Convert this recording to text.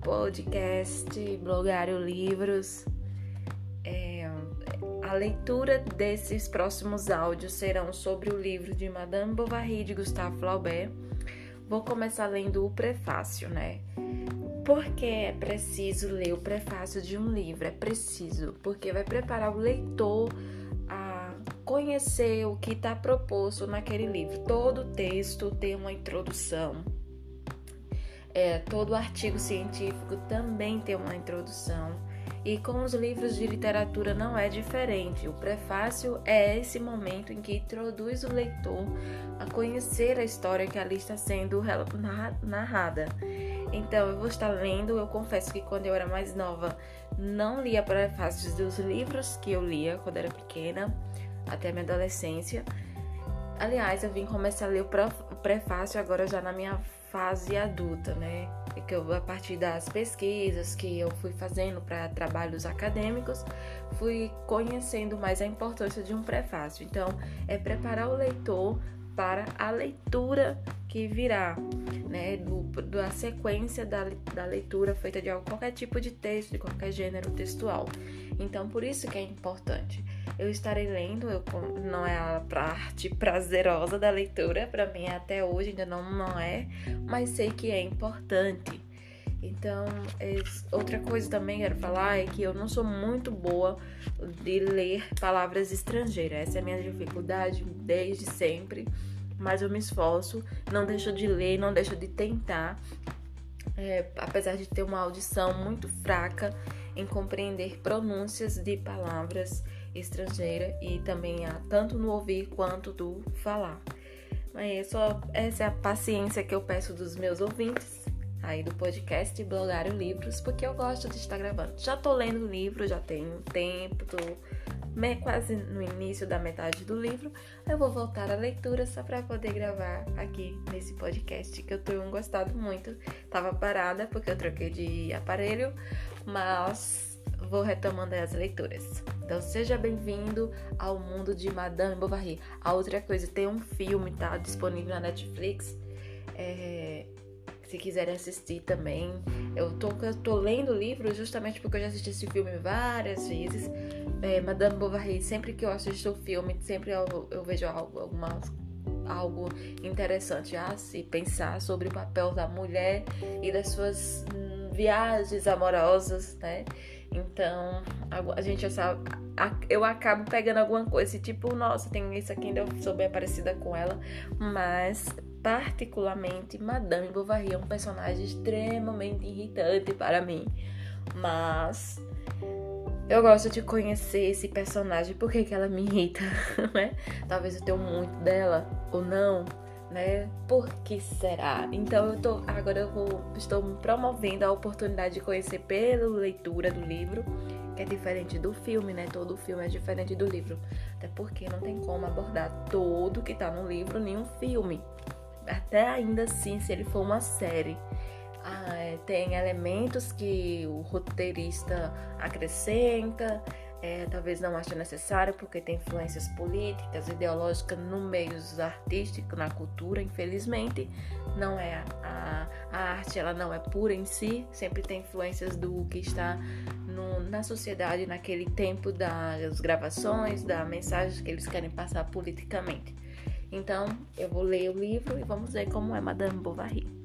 podcast Blogário Livros. É, a leitura desses próximos áudios serão sobre o livro de Madame Bovary de Gustave Flaubert. Vou começar lendo o prefácio, né? Por que é preciso ler o prefácio de um livro? É preciso, porque vai preparar o leitor a conhecer o que está proposto naquele livro. Todo texto tem uma introdução é, todo artigo científico também tem uma introdução. E com os livros de literatura não é diferente. O prefácio é esse momento em que introduz o leitor a conhecer a história que ali está sendo narrada. Então, eu vou estar lendo. Eu confesso que quando eu era mais nova, não lia prefácios dos livros que eu lia quando era pequena, até a minha adolescência. Aliás, eu vim começar a ler o prefácio agora já na minha fase adulta, né? Que eu, a partir das pesquisas que eu fui fazendo para trabalhos acadêmicos, fui conhecendo mais a importância de um prefácio. Então, é preparar o leitor para a leitura que virá, né, do, da sequência da, da leitura feita de qualquer tipo de texto, de qualquer gênero textual. Então, por isso que é importante. Eu estarei lendo, eu, não é a parte prazerosa da leitura, para mim até hoje ainda não, não é, mas sei que é importante. Então, outra coisa também que quero falar é que eu não sou muito boa de ler palavras estrangeiras. Essa é a minha dificuldade desde sempre, mas eu me esforço, não deixo de ler, não deixo de tentar. É, apesar de ter uma audição muito fraca em compreender pronúncias de palavras estrangeira e também há tanto no ouvir quanto do falar. Mas é só essa é a paciência que eu peço dos meus ouvintes aí do podcast Blogário Livros, porque eu gosto de estar gravando. Já tô lendo livro, já tenho tempo, tô quase no início da metade do livro. Eu vou voltar à leitura só para poder gravar aqui nesse podcast que eu tenho gostado muito. Tava parada porque eu troquei de aparelho, mas vou retomando as leituras. Então seja bem-vindo ao mundo de Madame Bovary. A outra coisa, tem um filme, tá? Disponível na Netflix. É, se quiserem assistir também. Eu tô, eu tô lendo o livro justamente porque eu já assisti esse filme várias vezes. É, Madame Bovary, sempre que eu assisto o filme, sempre eu, eu vejo algo, algumas algo interessante a se pensar sobre o papel da mulher e das suas hum, viagens amorosas, né? Então, a, gente já sabe, eu acabo pegando alguma coisa, tipo, nossa, tem isso aqui, ainda sou bem parecida com ela, mas particularmente Madame Bovary é um personagem extremamente irritante para mim. Mas eu gosto de conhecer esse personagem, por que, ela me irrita, né? Talvez eu tenha muito dela ou não né? Por que será? Então eu tô agora eu vou estou promovendo a oportunidade de conhecer pela leitura do livro, que é diferente do filme, né? Todo filme é diferente do livro, até porque não tem como abordar todo que tá no livro nem um filme. Até ainda assim, se ele for uma série, tem elementos que o roteirista acrescenta, é, talvez não ache necessário porque tem influências políticas, ideológicas no meio artístico, na cultura, infelizmente. Não é a, a, arte, ela não é pura em si, sempre tem influências do que está no, na sociedade naquele tempo das gravações, da mensagem que eles querem passar politicamente. Então, eu vou ler o livro e vamos ver como é Madame Bovary.